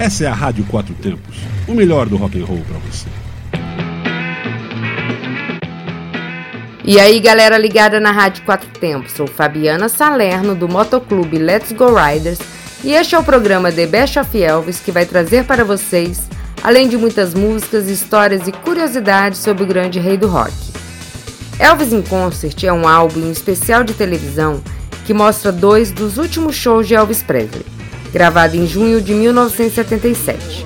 Essa é a Rádio Quatro Tempos, o melhor do rock and roll para você. E aí, galera ligada na Rádio Quatro Tempos, sou Fabiana Salerno do Motoclube Let's Go Riders e este é o programa The Best of Elvis que vai trazer para vocês, além de muitas músicas, histórias e curiosidades sobre o grande rei do rock. Elvis in Concert é um álbum especial de televisão que mostra dois dos últimos shows de Elvis Presley, gravado em junho de 1977.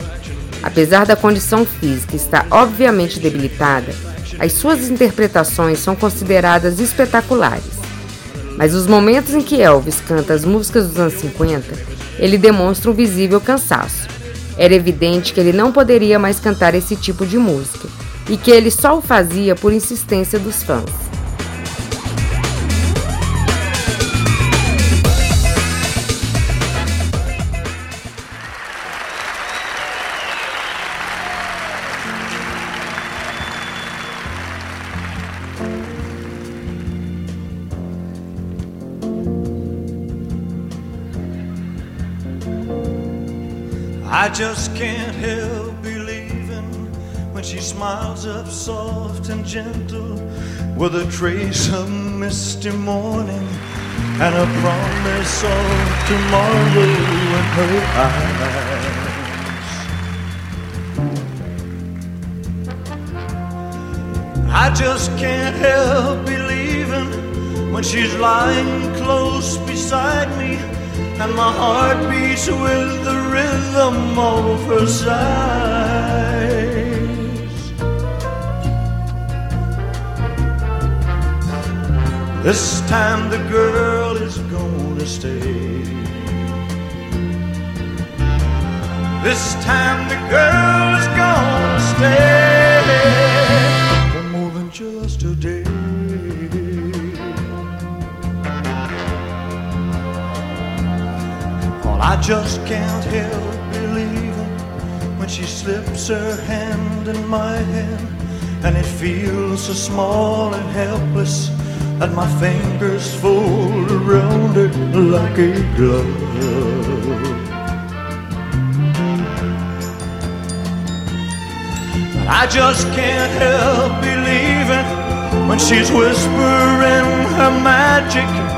Apesar da condição física estar obviamente debilitada, as suas interpretações são consideradas espetaculares. Mas os momentos em que Elvis canta as músicas dos anos 50, ele demonstra um visível cansaço. Era evidente que ele não poderia mais cantar esse tipo de música e que ele só o fazia por insistência dos fãs. I just can't help believing when she smiles up soft and gentle with a trace of misty morning and a promise of tomorrow in her eyes. I just can't help believing when she's lying close beside me and my heart beats with the rhythm of her sighs. This time the girl is gonna stay. This time the girl is gonna stay I just can't help believing when she slips her hand in my hand, and it feels so small and helpless that my fingers fold around it like a glove. I just can't help believing when she's whispering her magic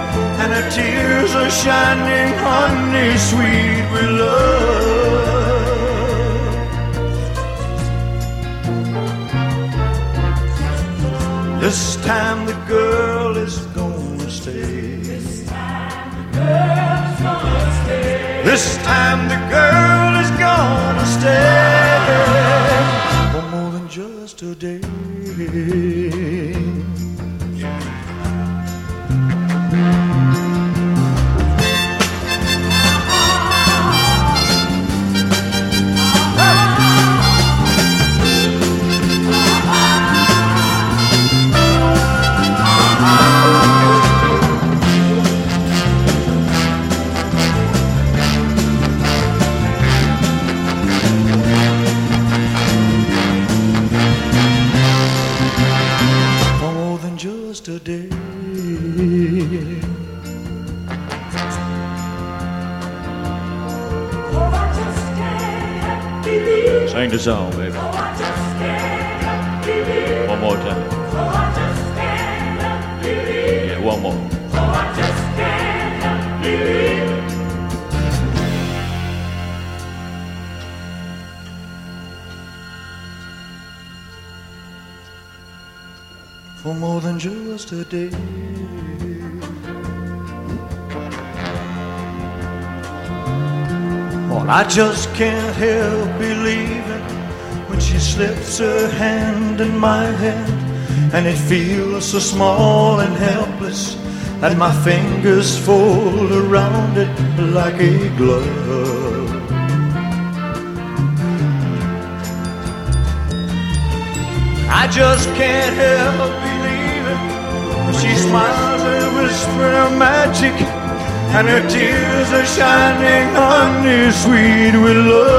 and her tears are shining honey sweet with love. This time the girl is gonna stay. This time the girl is gonna stay. This time the girl is gonna stay for more than just a day. Song, baby. One more time. Yeah, one more. for more than just a day. Well, I just can't help believing slips her hand in my hand, and it feels so small and helpless and my fingers fold around it like a glove. I just can't help believing she smiles and whispers her magic, and her tears are shining honey sweet with love.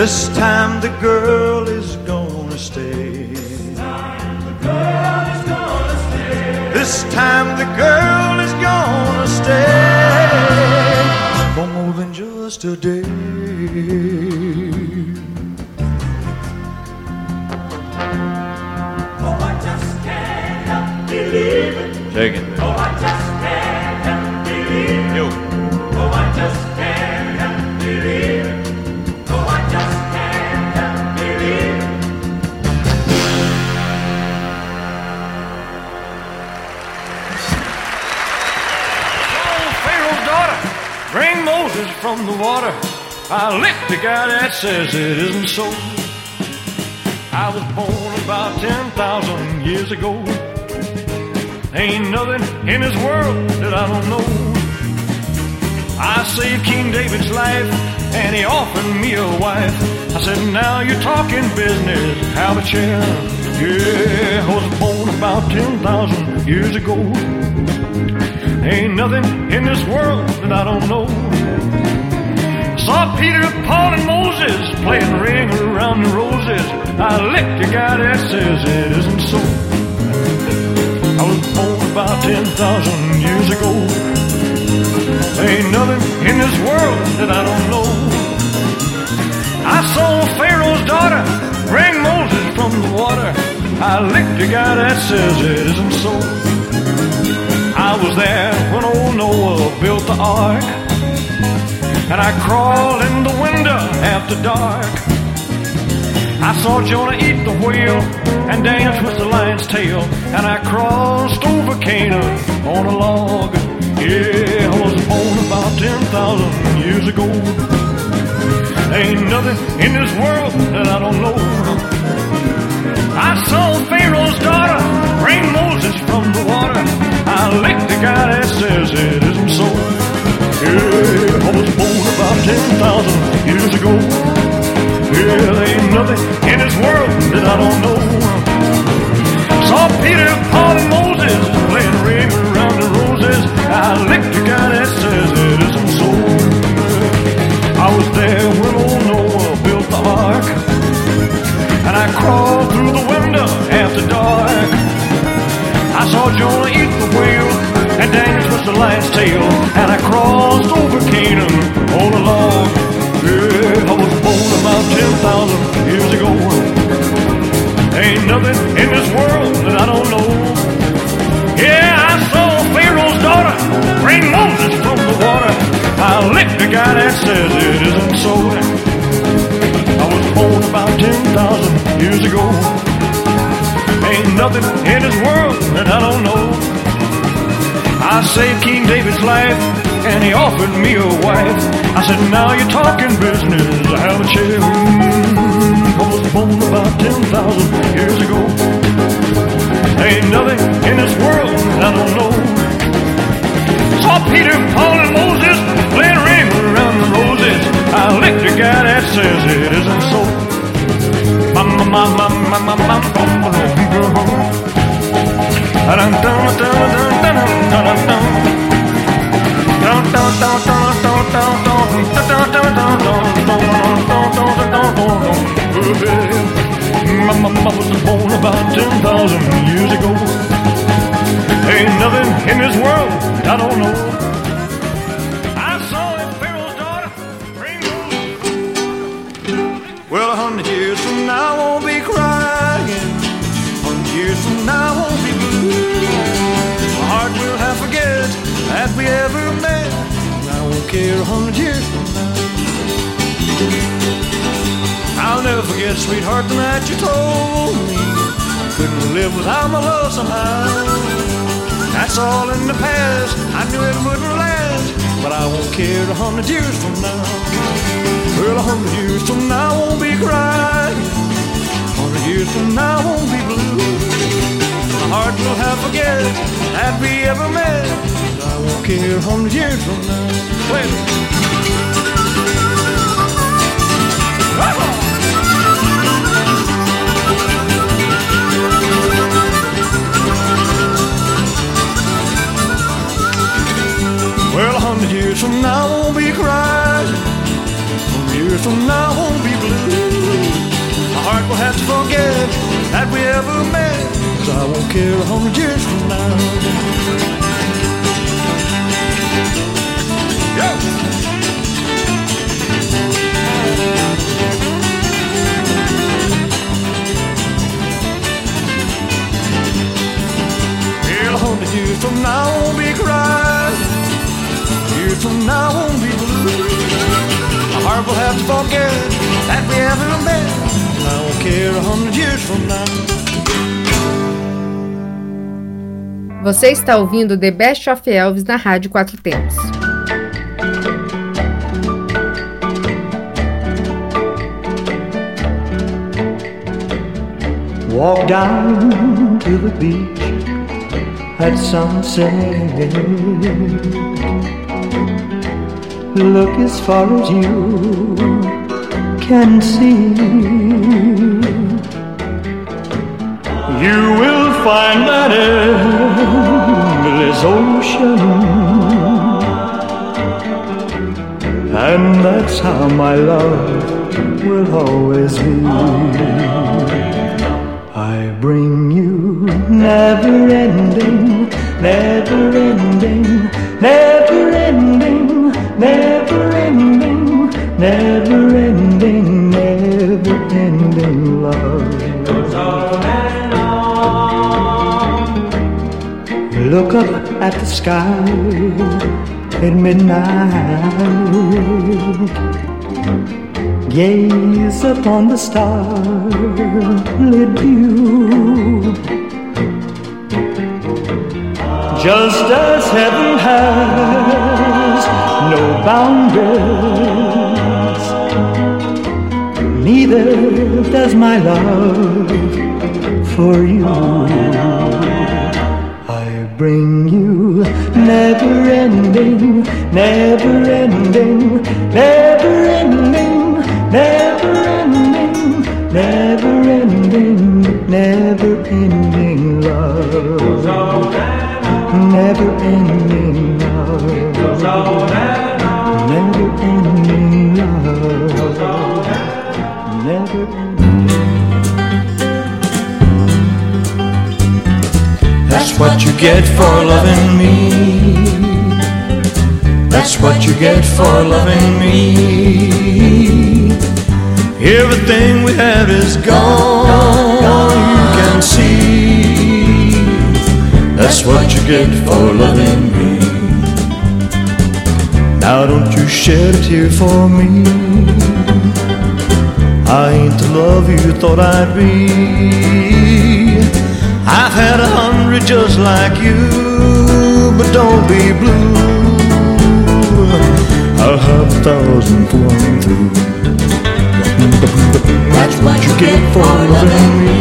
This time the girl is gonna stay. This This time the girl is gonna stay for more than just a day. From the water. I licked the guy that says it isn't so. I was born about 10,000 years ago. Ain't nothing in this world that I don't know. I saved King David's life, and he offered me a wife. I said, now you're talking business, have a chair. Yeah, I was born about 10,000 years ago. Ain't nothing in this world that I don't know. Saw Peter, Paul, and Moses playing ring around the roses. I licked a guy that says it isn't so. I was born about 10,000 years ago. Ain't nothing in this world that I don't know. I saw Pharaoh's daughter bring Moses from the water. I licked a guy that says it isn't so. I was there when old Noah built the ark. And I crawled in the window after dark. I saw Jonah eat the whale and dance with the lion's tail. And I crossed over Canaan on a log. Yeah, I was born about 10,000 years ago. Ain't nothing in this world that I don't know. I saw Pharaoh's daughter bring Moses from the water. I licked the guy that says it isn't so. Yeah, I was born about 10,000 years ago. Yeah, there ain't nothing in this world that I don't know. Saw Peter, Paul, and Moses playing ring around the roses. I licked the guy that says it isn't so. I was there when old Noah built the ark. And I crawled through the window after dark. I saw Jonah eat with the last tale, And I crossed over Canaan on a log. Yeah, I was born about 10,000 years ago. Ain't nothing in this world that I don't know. Yeah, I saw Pharaoh's daughter bring Moses from the water. I licked the guy that says it isn't so. I was born about 10,000 years ago. Ain't nothing in this world that I don't know. I saved King David's life, and he offered me a wife. I said, now you're talking business, I have a chair. I was born about 10,000 years ago. Ain't nothing in this world I don't know. Saw Peter, Paul, and Moses playing ring around the roses. I licked the guy that says it isn't so. Mama, mama, mama, mama, My mama was born about 10,000 years ago. That we ever met. And I won't care a hundred years from now. I'll never forget, sweetheart, the night you told me couldn't live without my love somehow. That's all in the past. I knew it wouldn't last, but I won't care a hundred years from now. Well, a hundred years from now, I won't be crying. A hundred years from now, I won't be blue. My heart will have forget that we ever met. A hundred years from now. Well. A hundred years from now, I won't be crying. A years from now, I won't be blue. My heart will have to forget that we ever met. Cause I won't care a hundred years from now. Você está ouvindo The Best of Elvis na Rádio Quatro Tempos. Walk down to the beach at sunset. Look as far as you can see. You will find that endless ocean. And that's how my love will always be. Bring you never ending, never ending, never ending, never ending, never ending, never ending love. Goes on and on. Look up at the sky at midnight. Gaze upon the starlit view. Just as heaven has no boundaries, neither does my love for you. I bring you never ending, never ending, never ending, never ending, never ending love. Never ending love. Never ending love. Never ending. That's what you get for loving me. That's what you get for loving me. Everything we have is gone, you can see. That's what you get for loving me. Now don't you shed a tear for me. I ain't the love you thought I'd be. I've had a hundred just like you, but don't be blue. A thousand flowing through. That's what you get for loving me.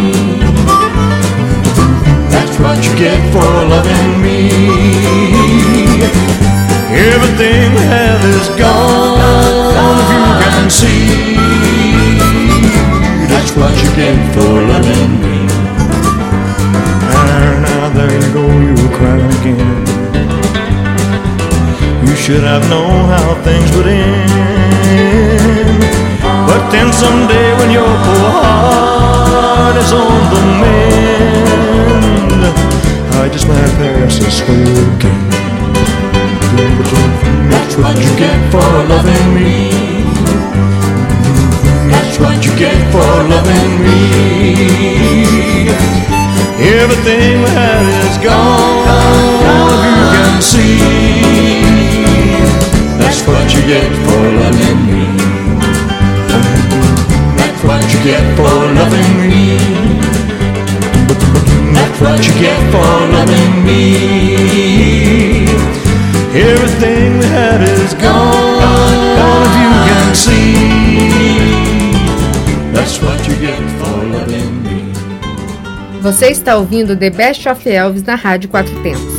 That's what you get for loving me. Everything have is gone, if you can see. That's what you get for loving me. Now there you go, crying again. You should have known how things would end. Someday when your poor heart is on the mend, I just might pass this way again. That's what you get for loving me. That's what you get for loving me. Everything we had is gone, you can see. That's what you get for loving me. Get for loving me. That's what you get for loving me. Everything we had is gone, if you can see. That's what you get for loving me. Você está ouvindo The Best of Elvis na Rádio Quatro Tempos.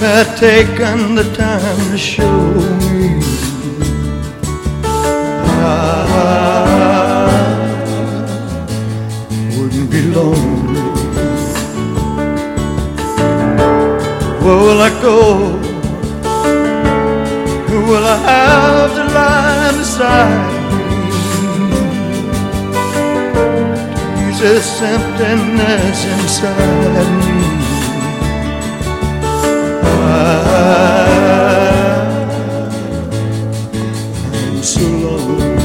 Had taken the time to show me. I wouldn't be lonely. Where will I go? Who will I have to lie beside me? This emptiness inside me. I'm so lonely.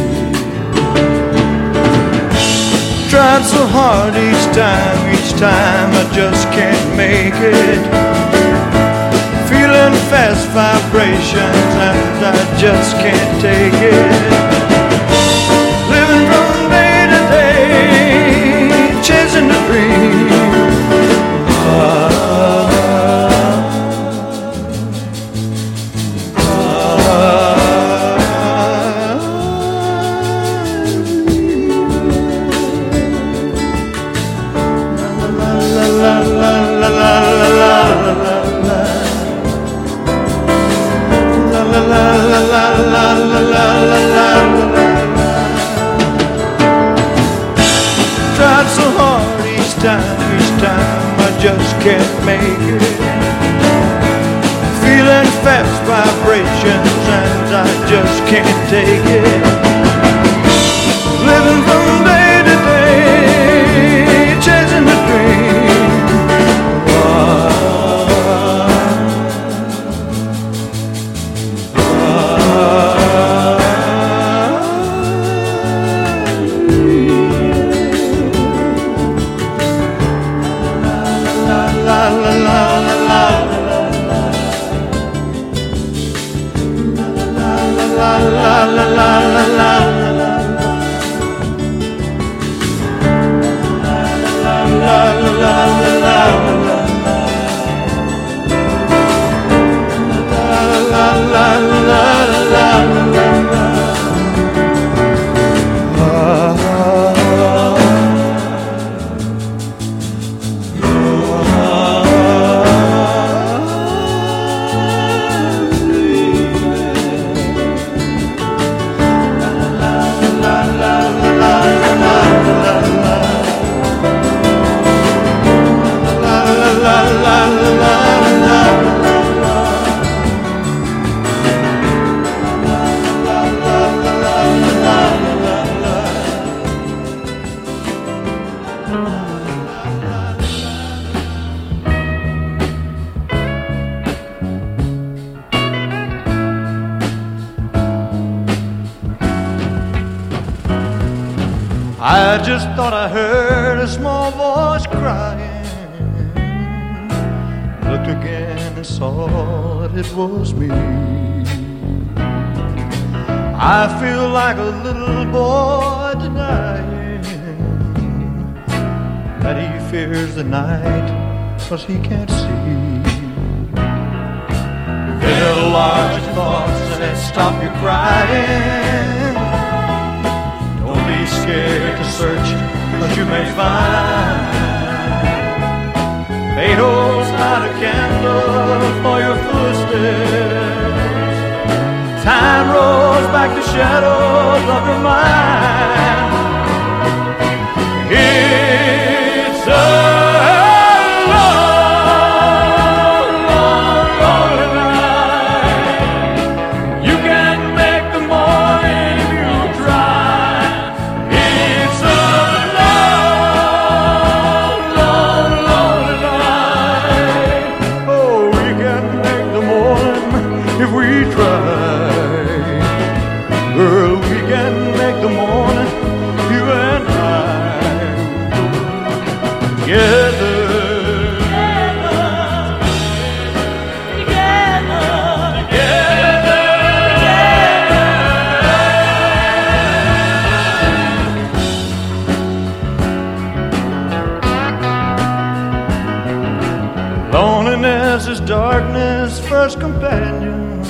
Tried so hard each time, each time I just can't make it. Feeling fast vibrations and I just can't take it. Thought I heard a small voice crying. Looked again and saw that it was me. I feel like a little boy denying that he fears the night cause he can't see. There are large thoughts that stop you crying. Scared to search, cause you may find. Holds out a candle for your footsteps. Time rolls back the shadows of your mind. Loneliness is darkness' first companion.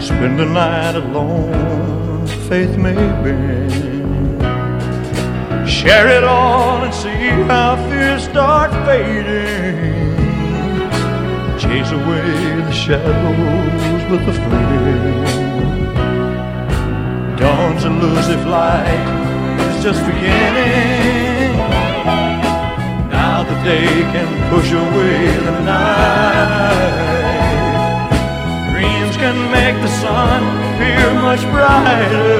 Spend the night alone, faith may bend. Share it all and see how fears start fading. Chase away the shadows with a flame. Dawn's elusive light is just beginning. Now the day can push away the night. Dreams can make the sun appear much brighter.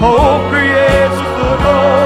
Hope creates a foothold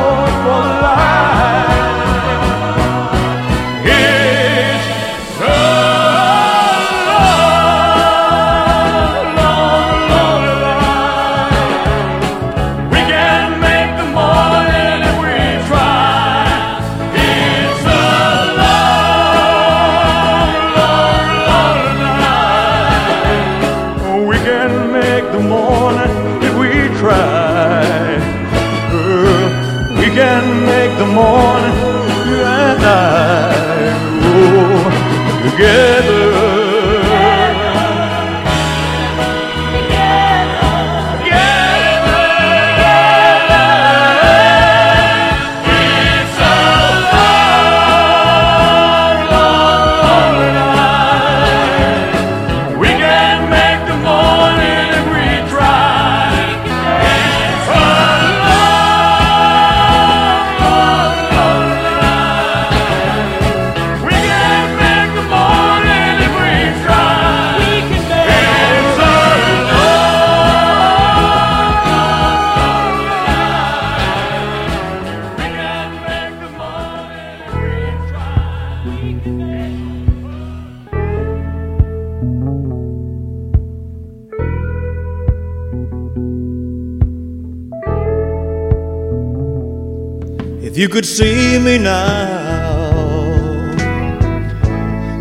you could see me now,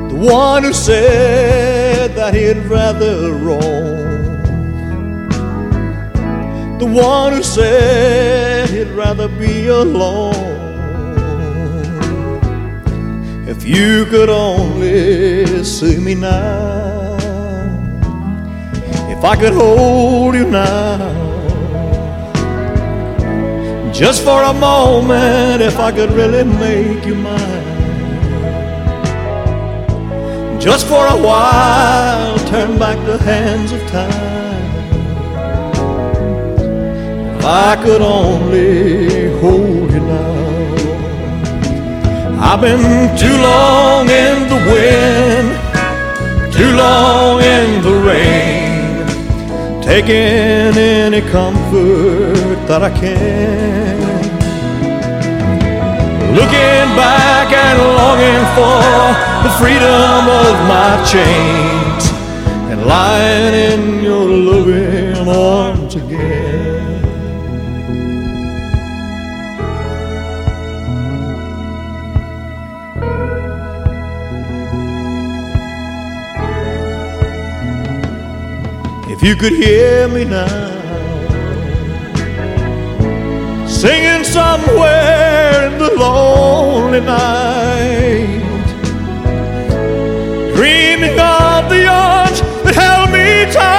the one who said that he'd rather roam, the one who said he'd rather be alone. If you could only see me now, if I could hold you now. Just for a moment, if I could really make you mine. Just for a while, turn back the hands of time. If I could only hold you now. I've been too long in the wind, too long in the rain taking any comfort that I can. Looking back and longing for the freedom of my chains and lying in your loving arms again. If you could hear me now, singing somewhere in the lonely night, dreaming of the arms that held me tight.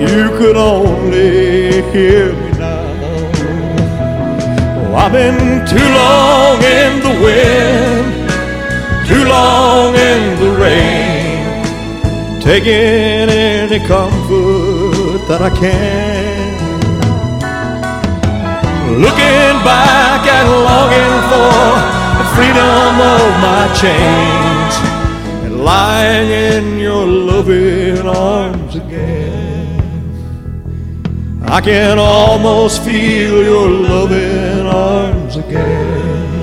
If you could only hear me now, oh, I've been too long in the wind, too long in the rain taking any comfort that I can. Looking back and longing for the freedom of my chains and lying in your loving arms again. I can almost feel your loving arms again.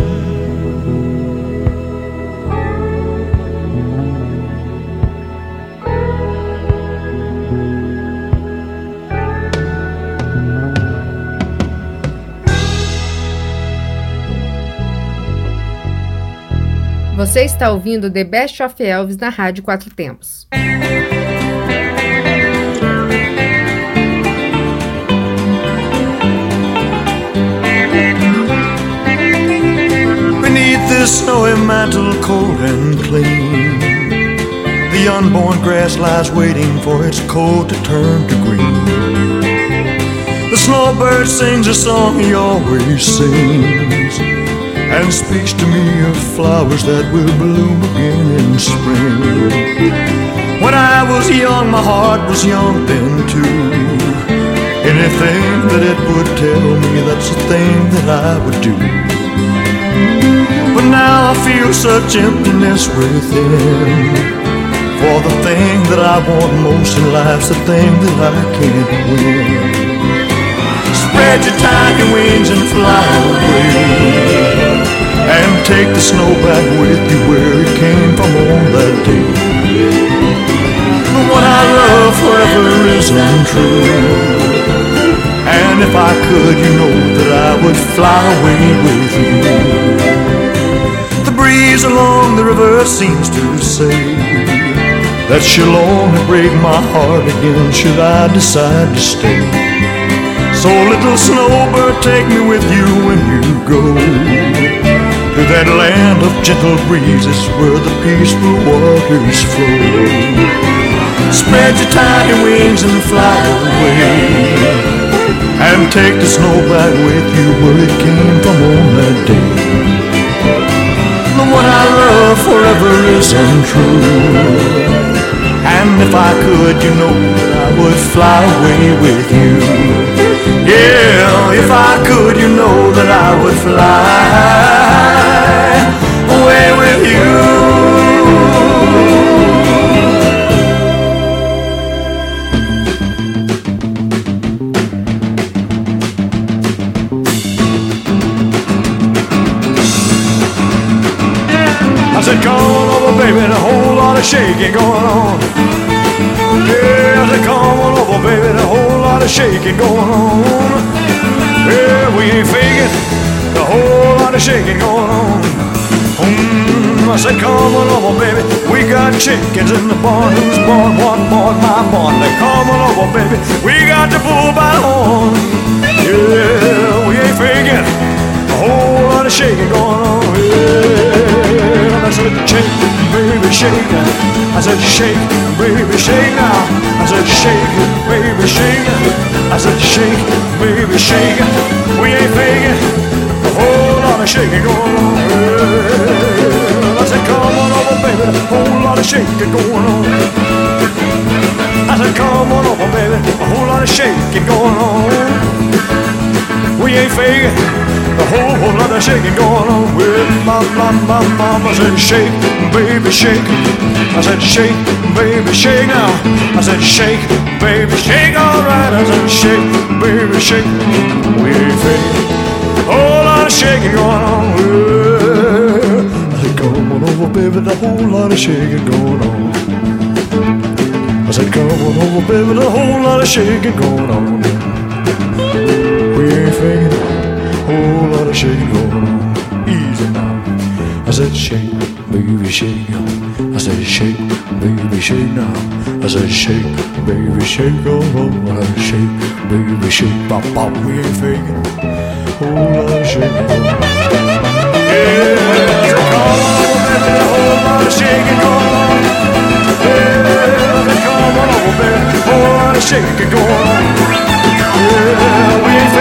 Você está ouvindo The Best of Elvis na Rádio Quatro Tempos. Beneath this snowy mantle, cold and clean, the unborn grass lies waiting for its coat to turn to green. snowbird sings a song he always sings and speaks to me of flowers that will bloom again in spring. When I was young, my heart was young then too. Anything that it would tell me, that's the thing that I would do. But now I feel such emptiness within. For the thing that I want most in life's the thing that I can't win. Spread your tiny wings and fly away. Take the snow back with you where it came from on that day. The one I love forever is untrue. And if I could, you know that I would fly away with you. The breeze along the river seems to say that she'll only break my heart again should I decide to stay. So little snowbird, take me with you when you go that land of gentle breezes where the peaceful waters flow. Spread your tiny wings and fly away. And take the snow back with you where it came from on that day. The one I love forever is untrue. And if I could, you know I would fly away with you. Yeah, if I could, you know that I would fly chickens in the barn. Who's born? One born, my barn. They come on over, baby, we got the bull by the horn. Yeah, we ain't faking, a whole lot of shaking going on. Yeah. I said, shake, baby, shake. I said, shake, baby, shake now. I said, shake, baby, shake. I said, shake, baby, shake. We ain't faking. A whole lot of shaking going on. I of shaking going on. I said, come on over, baby. A whole lot of shaking going on. We ain't faking. A whole, whole lot of shaking going on with my, my, my mama said shake, baby shake. I said shake, baby shake now. I said shake, baby shake, alright. I said shake, baby shake. We ain't faking. A whole lot of shaking going on with. On over, baby, the whole lot of shaking going on. I said come on over, baby, the whole lot of shaking going on. We ain't faking whole lot of shaking going on. Easy now. I said shake, baby shake. I said shake, baby shake now. I said shake, baby shake. Oh, oh, I said shake, baby shake. Bop, bop, we ain't faking. Whole lot of shaking going on. Yeah, come on, of shaking going on. Yeah. Yeah, we ain't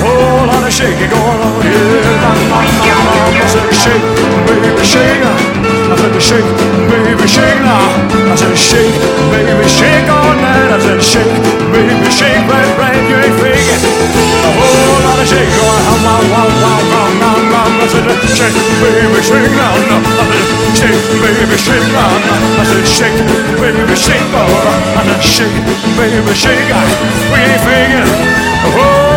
whole lot of shaking going on said shake, baby, shake. I said shake, baby, shake now. I said shake, baby, shake all night. I said shake, baby, shake right, right. You ain't faking. A whole lot of shaking going on. Wow, wow, wow, wow, wow, wow. I said shake, baby, shake now. No, I said shake, baby, shake now. I said shake, baby, shake. Oh, I said shake, baby, shake. We ain't faking. Oh.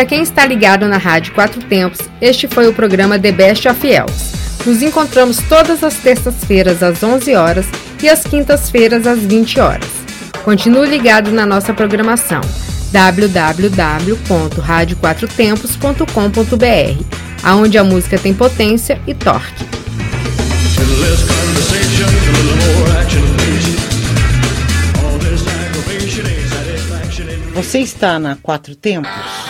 Para quem está ligado na Rádio Quatro Tempos, este foi o programa The Best of Elves. Nos encontramos todas as terças-feiras às 11 horas e às quintas-feiras às 20 horas. Continue ligado na nossa programação www.radioquatrotempos.com.br aonde a música tem potência e torque. Você está na Quatro Tempos?